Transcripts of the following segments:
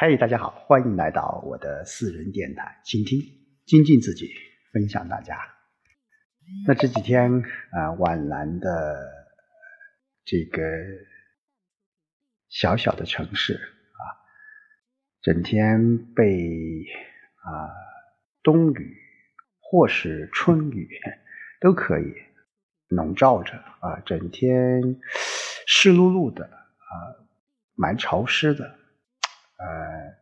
嗨，大家好，欢迎来到我的私人电台，倾听、精进自己，分享大家。那这几天啊，皖南的这个小小的城市啊，整天被啊冬雨或是春雨都可以笼罩着啊，整天湿漉漉的啊，蛮潮湿的。呃，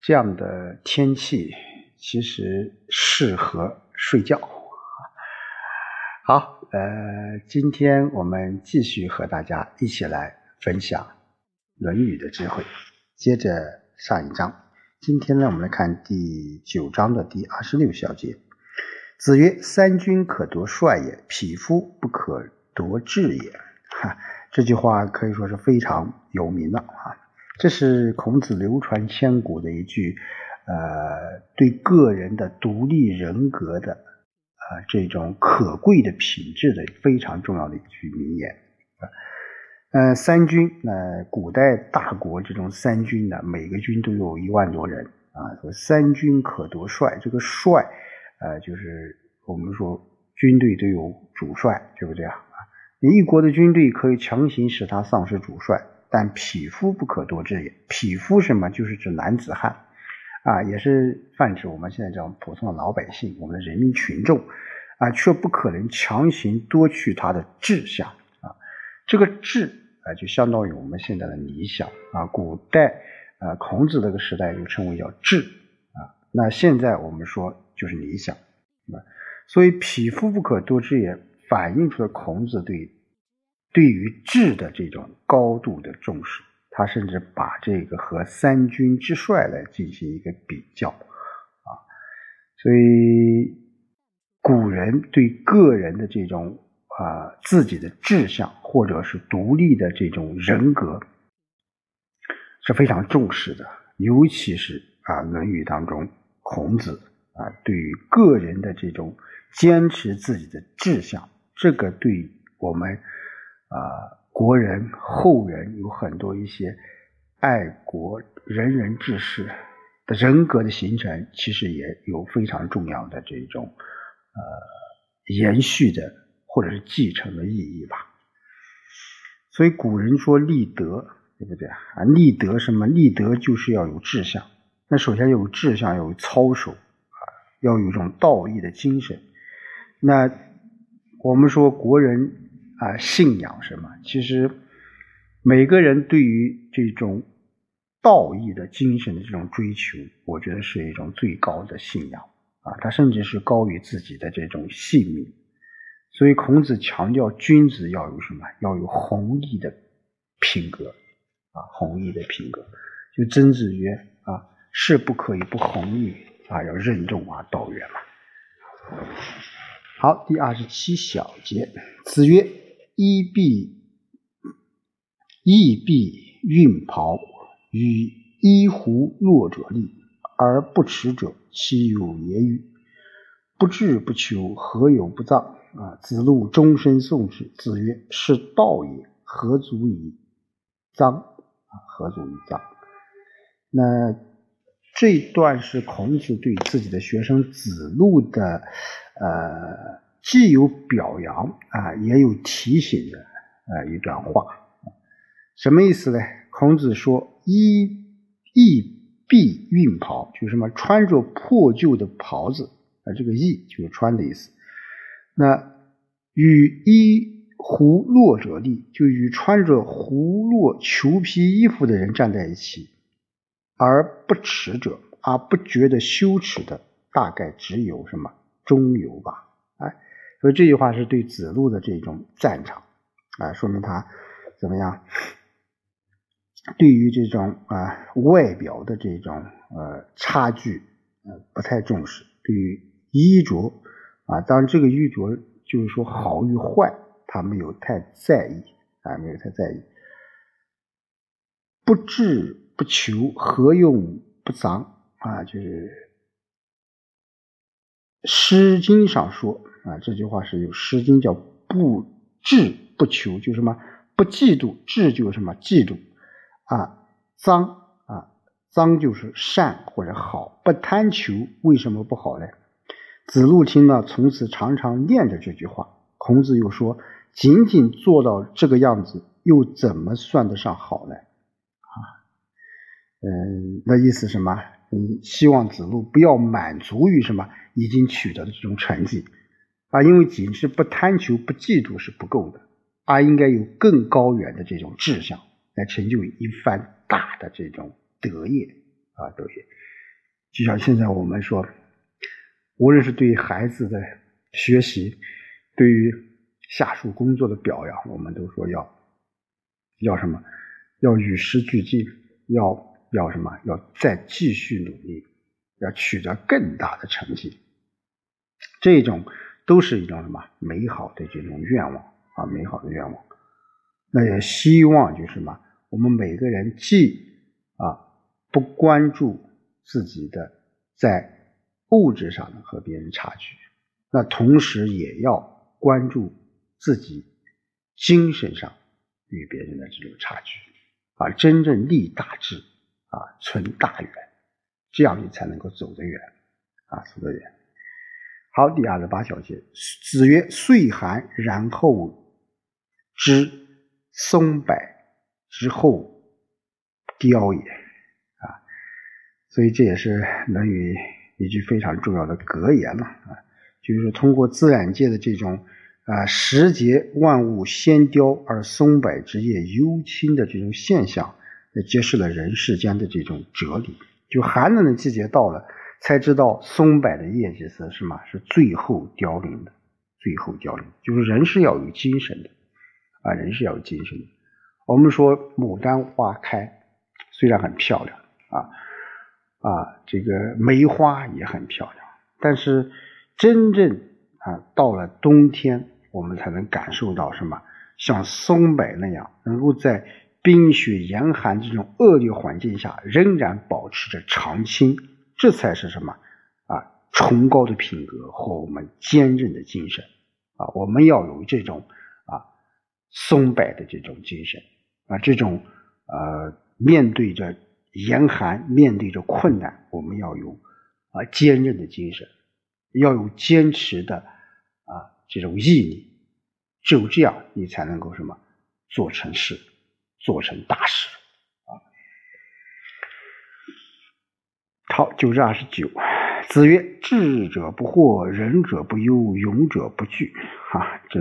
这样的天气其实适合睡觉。好，呃，今天我们继续和大家一起来分享《论语》的智慧。接着上一章，今天呢，我们来看第九章的第二十六小节。子曰：“三军可夺帅也，匹夫不可夺志也。”哈，这句话可以说是非常有名的啊。这是孔子流传千古的一句，呃，对个人的独立人格的，啊，这种可贵的品质的非常重要的一句名言啊。呃，三军，那古代大国这种三军呢，每个军都有一万多人啊。说三军可夺帅，这个帅，呃，就是我们说军队都有主帅，对不对啊？你一国的军队可以强行使他丧失主帅。但匹夫不可夺志也。匹夫什么？就是指男子汉啊，也是泛指我们现在这种普通的老百姓，我们的人民群众啊，却不可能强行夺取他的志向啊。这个志啊，就相当于我们现在的理想啊。古代啊，孔子那个时代就称为叫志啊。那现在我们说就是理想啊。所以匹夫不可夺志也，反映出了孔子对。对于智的这种高度的重视，他甚至把这个和三军之帅来进行一个比较啊，所以古人对个人的这种啊自己的志向或者是独立的这种人格是非常重视的，尤其是啊《论语》当中孔子啊对于个人的这种坚持自己的志向，这个对我们。啊，国人后人有很多一些爱国仁人志士的人格的形成，其实也有非常重要的这种呃延续的或者是继承的意义吧。所以古人说立德，对不对啊？立德什么？立德就是要有志向。那首先有志向，要有操守啊，要有一种道义的精神。那我们说国人。啊，信仰什么？其实每个人对于这种道义的精神的这种追求，我觉得是一种最高的信仰啊，它甚至是高于自己的这种性命。所以孔子强调君子要有什么？要有弘毅的品格啊，弘毅的品格。就曾子曰啊，是不可以不弘毅啊，要任重而道远嘛。好，第二十七小节，子曰。衣蔽衣蔽运袍，与衣狐弱者立，而不耻者，其有也与？不志不求，何有不葬？啊！子路终身诵之。子曰：“是道也，何足以臧？啊，何足以臧？”那这段是孔子对自己的学生子路的，呃。既有表扬啊，也有提醒的啊一段话，什么意思呢？孔子说：“衣衣蔽运袍，就是什么穿着破旧的袍子啊，这个衣就是穿的意思。那与衣胡落者立，就与穿着胡落裘皮衣服的人站在一起，而不耻者，而不觉得羞耻的，大概只有什么中游吧。”哎所以这句话是对子路的这种赞赏啊，说明他怎么样？对于这种啊外表的这种呃差距呃不太重视，对于衣着啊，当然这个衣着就是说好与坏，他没有太在意啊，没有太在意。不志不求，何用不脏啊？就是《诗经》上说。啊，这句话是有《诗经》叫“不智不求”，就什么不嫉妒，智就是什么嫉妒啊，脏啊，脏就是善或者好，不贪求为什么不好呢？子路听了，从此常常念着这句话。孔子又说：“仅仅做到这个样子，又怎么算得上好呢？”啊，嗯，那意思什么？嗯，希望子路不要满足于什么已经取得的这种成绩啊，因为仅是不贪求、不嫉妒是不够的，而应该有更高远的这种志向来成就一番大的这种德业啊，德业。就像现在我们说，无论是对孩子的学习，对于下属工作的表扬，我们都说要要什么？要与时俱进，要。要什么？要再继续努力，要取得更大的成绩。这种都是一种什么美好的这种愿望啊，美好的愿望。那也希望就是什么？我们每个人既啊不关注自己的在物质上的和别人差距，那同时也要关注自己精神上与别人的这种差距，啊，真正立大志。啊，存大远，这样你才能够走得远，啊，走得远。好，第二十八小节，子曰：“岁寒，然后知松柏之后凋也。”啊，所以这也是《论语》一句非常重要的格言了啊，就是通过自然界的这种啊时节万物先凋而松柏之叶幽青的这种现象。揭示了人世间的这种哲理。就寒冷的季节到了，才知道松柏的叶子是什么？是最后凋零的。最后凋零，就是人是要有精神的啊，人是要有精神的。我们说牡丹花开，虽然很漂亮啊啊，这个梅花也很漂亮，但是真正啊到了冬天，我们才能感受到什么？像松柏那样，能够在。冰雪严寒这种恶劣环境下，仍然保持着常青，这才是什么啊？崇高的品格和我们坚韧的精神啊！我们要有这种啊松柏的这种精神啊，这种呃面对着严寒、面对着困难，我们要有啊坚韧的精神，要有坚持的啊这种毅力，只有这样，你才能够什么做成事。做成大事好，九至二十九。子曰：“智者不惑，仁者不忧，勇者不惧。”哈，这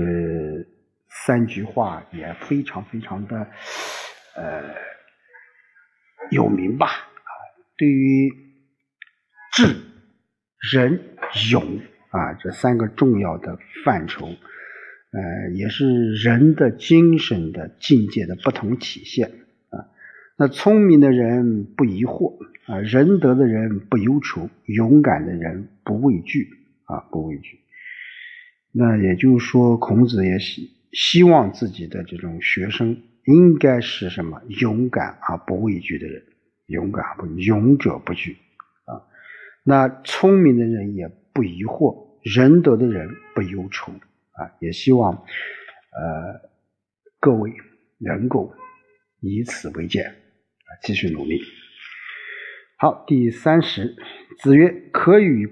三句话也非常非常的呃有名吧？啊，对于智、仁、勇啊这三个重要的范畴。呃，也是人的精神的境界的不同体现。那聪明的人不疑惑啊，仁德的人不忧愁，勇敢的人不畏惧啊，不畏惧。那也就是说，孔子也希希望自己的这种学生应该是什么？勇敢而不畏惧的人，勇敢不勇者不惧啊。那聪明的人也不疑惑，仁德的人不忧愁。啊，也希望，呃，各位能够以此为鉴，继续努力。好，第三十，子曰：“可与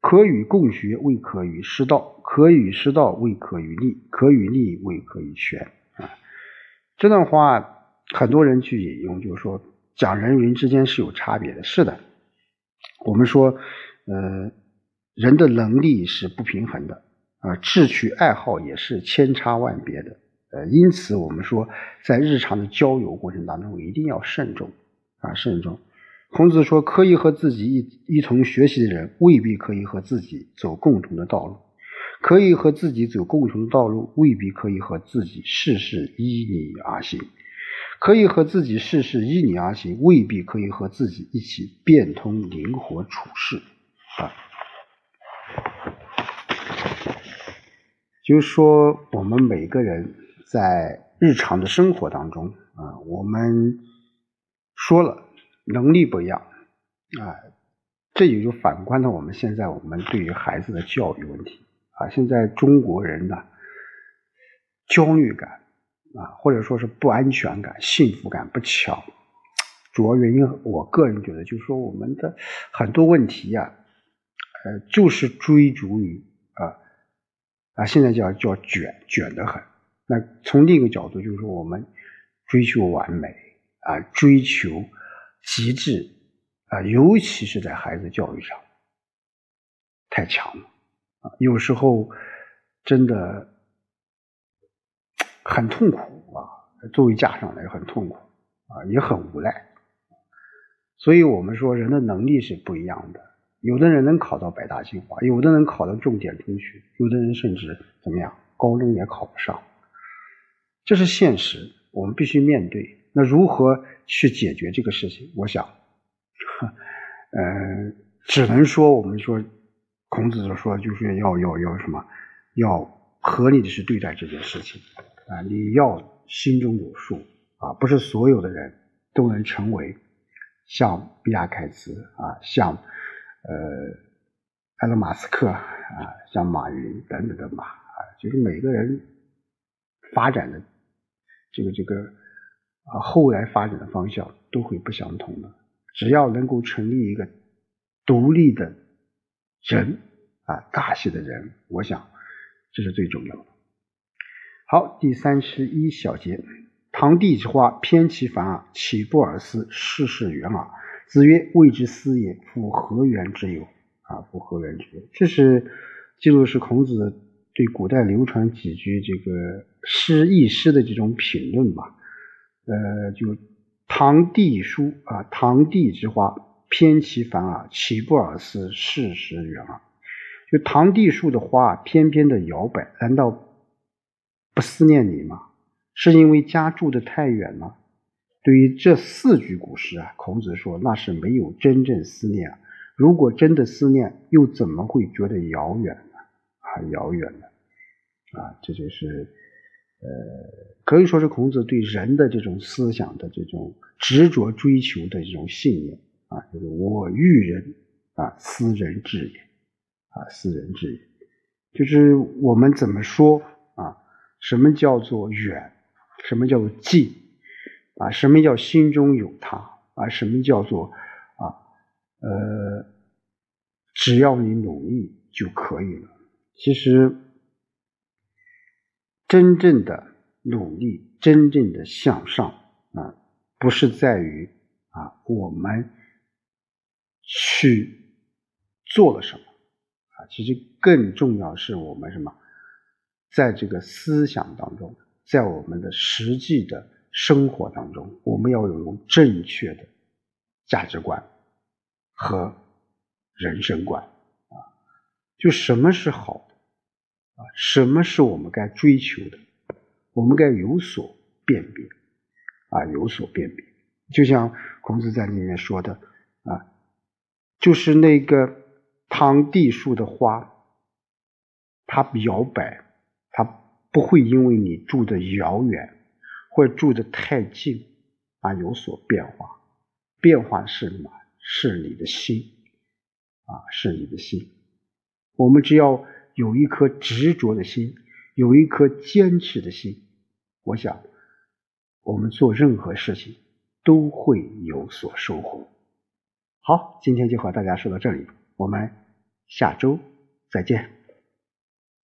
可与共学，未可与师道；可与师道，未可与立；可与立，未可与权。”啊，这段话很多人去引用，就是说讲人与人之间是有差别的。是的，我们说，呃，人的能力是不平衡的。啊，志趣爱好也是千差万别的，呃，因此我们说，在日常的交友过程当中，一定要慎重啊，慎重。孔子说，可以和自己一一同学习的人，未必可以和自己走共同的道路；可以和自己走共同的道路，未必可以和自己事事依你而行；可以和自己事事依你而行，未必可以和自己一起变通灵活处事啊。就是说，我们每个人在日常的生活当中啊，我们说了能力不一样啊，这也就反观到我们现在我们对于孩子的教育问题啊，现在中国人呢焦虑感啊，或者说是不安全感、幸福感不强，主要原因，我个人觉得就是说我们的很多问题呀，呃，就是追逐于啊啊，现在叫叫卷卷得很。那从另一个角度，就是说我们追求完美啊，追求极致啊，尤其是在孩子教育上，太强了啊，有时候真的很痛苦啊，作为家长来很痛苦啊，也很无奈。所以我们说人的能力是不一样的，有的人能考到北大清华，有的人考到重点中学，有的人甚至怎么样，高中也考不上。这是现实，我们必须面对。那如何去解决这个事情？我想，呃，只能说我们说，孔子说就是要要要什么，要合理的去对待这件事情啊！你要心中有数啊，不是所有的人都能成为像比亚凯茨啊，像呃埃隆马斯克啊，像马云等等的马啊，就是每个人发展的。这个这个啊，后来发展的方向都会不相同的。只要能够成立一个独立的人啊，大写的人，我想这是最重要的。好，第三十一小节，堂棣之花，偏其繁而岂不尔思？世事远耳。子曰：“谓之思也，夫何原之有？”啊，夫何原之有？这是记录是孔子。对古代流传几句这个诗意诗的这种评论吧，呃，就唐棣书啊，唐棣之花，偏其繁而岂不尔思世时远耳？就唐棣树的花翩翩的摇摆，难道不思念你吗？是因为家住的太远吗？对于这四句古诗啊，孔子说那是没有真正思念啊。如果真的思念，又怎么会觉得遥远呢？很遥远的啊，这就是呃，可以说是孔子对人的这种思想的这种执着追求的这种信念啊，就是我欲人啊，思人至也啊，思人至也，就是我们怎么说啊？什么叫做远？什么叫做近？啊，什么叫心中有他？啊，什么叫做啊？呃，只要你努力就可以了。其实，真正的努力，真正的向上啊，不是在于啊我们去做了什么啊，其实更重要是我们什么，在这个思想当中，在我们的实际的生活当中，我们要有正确的价值观和人生观啊。就什么是好的啊？什么是我们该追求的？我们该有所辨别啊，有所辨别。就像孔子在里面说的啊，就是那个堂棣树的花，它摇摆，它不会因为你住的遥远或者住的太近啊有所变化。变化是什么？是你的心啊，是你的心。我们只要有一颗执着的心，有一颗坚持的心，我想，我们做任何事情都会有所收获。好，今天就和大家说到这里，我们下周再见。